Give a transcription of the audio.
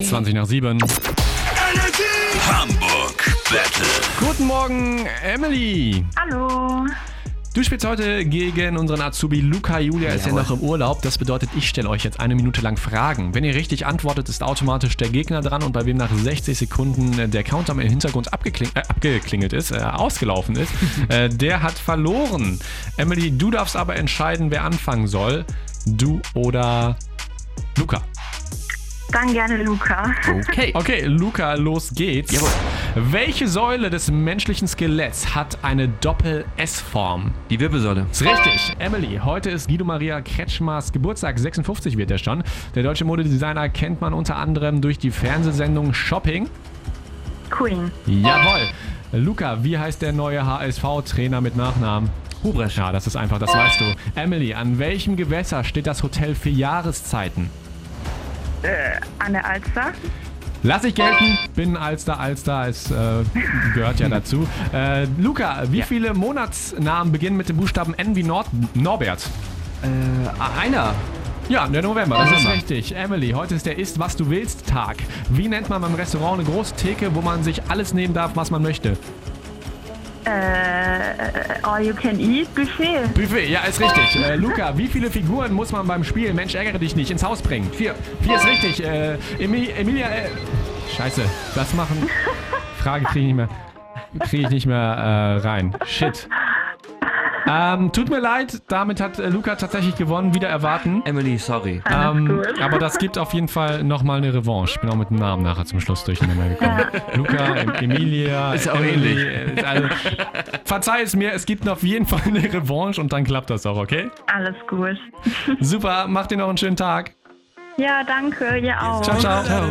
20 nach 7. Hamburg Battle. Guten Morgen, Emily. Hallo. Du spielst heute gegen unseren Azubi Luca. Julia ist ja noch im Urlaub. Das bedeutet, ich stelle euch jetzt eine Minute lang Fragen. Wenn ihr richtig antwortet, ist automatisch der Gegner dran und bei wem nach 60 Sekunden der Countdown im Hintergrund abgekling äh, abgeklingelt ist, äh, ausgelaufen ist, äh, der hat verloren. Emily, du darfst aber entscheiden, wer anfangen soll. Du oder Luca. Dann gerne Luca. Okay. Okay, Luca, los geht's. Jawohl. Welche Säule des menschlichen Skeletts hat eine Doppel-S-Form? Die Wirbelsäule. Ist richtig. Emily, heute ist Guido Maria Kretschmers Geburtstag. 56 wird er schon. Der deutsche Modedesigner kennt man unter anderem durch die Fernsehsendung Shopping. Queen. Jawohl. Luca, wie heißt der neue HSV-Trainer mit Nachnamen? Hubrecht. Ja, das ist einfach, das weißt du. Emily, an welchem Gewässer steht das Hotel für Jahreszeiten? Äh, Anne Alster. Lass ich gelten, bin Alster, Alster, es äh, gehört ja dazu. Äh, Luca, wie Ja. viele Monatsnamen beginnen mit dem Buchstaben N wie Nord Norbert? Äh, einer. Ja, der November, das ist richtig. Emily, heute ist der Ist, was du willst Tag. Wie nennt man beim Restaurant eine große Theke, wo man sich alles nehmen darf, was man möchte? Äh, all you can eat Buffet. Buffet, ja, ist richtig. Äh, Luca, wie viele Figuren muss man beim Spiel Mensch ärgere dich nicht ins Haus bringen? Vier. Vier ist richtig. Äh, Emi Emilia, äh, scheiße, das machen. Frage kriege ich nicht mehr, kriege ich nicht mehr äh, rein. Shit. Ähm, tut mir leid, damit hat äh, Luca tatsächlich gewonnen, wieder erwarten. Emily, sorry. Alles Ähm, aber das gibt auf jeden Fall nochmal eine Revanche. Ich bin auch mit dem Namen nachher zum Schluss durcheinander gekommen. Luca, em Emilia. Ist auch Emily, ähnlich. äh, Also, verzeih es mir, es gibt auf jeden Fall eine Revanche und dann klappt das auch, okay? Alles gut. Super, macht dir noch einen schönen Tag. Ja, danke. Ihr auch. Ciao, ciao. A